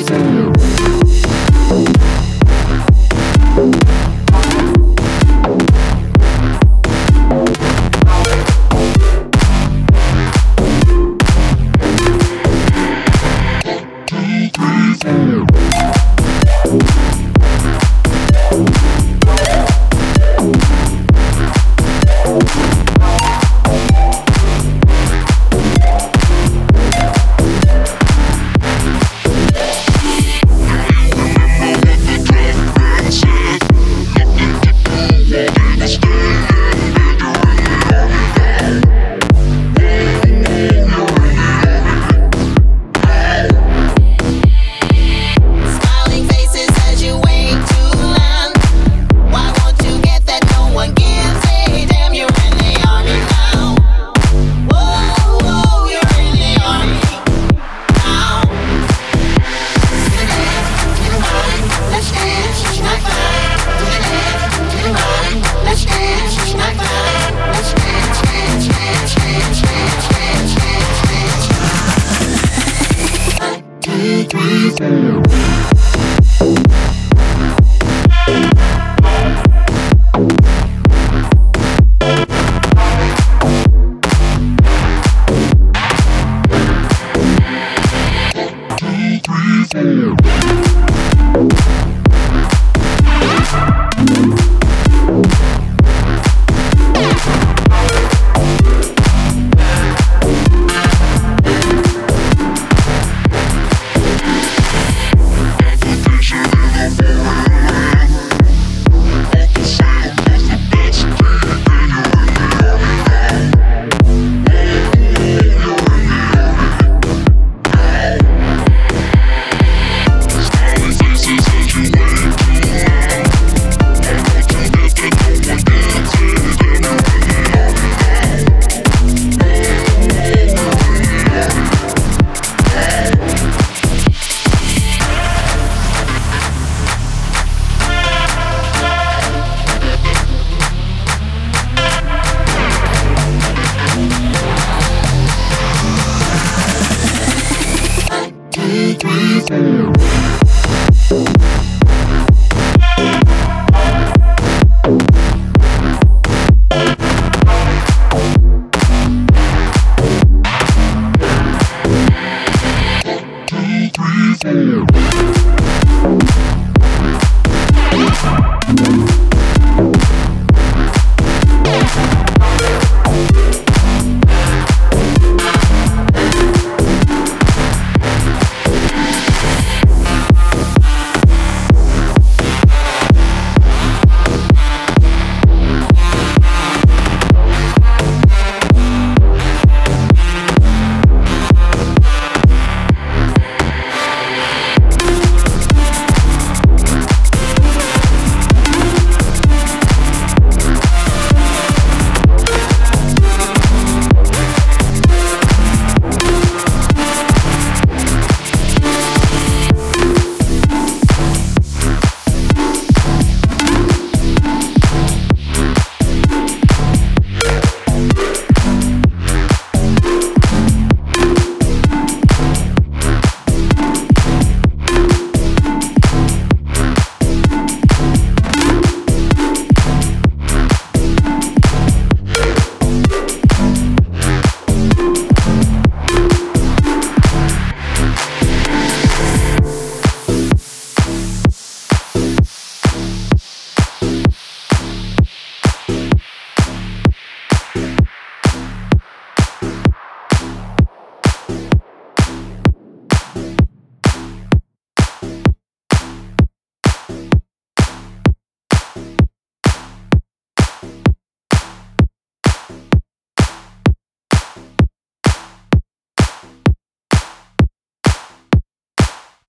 reason.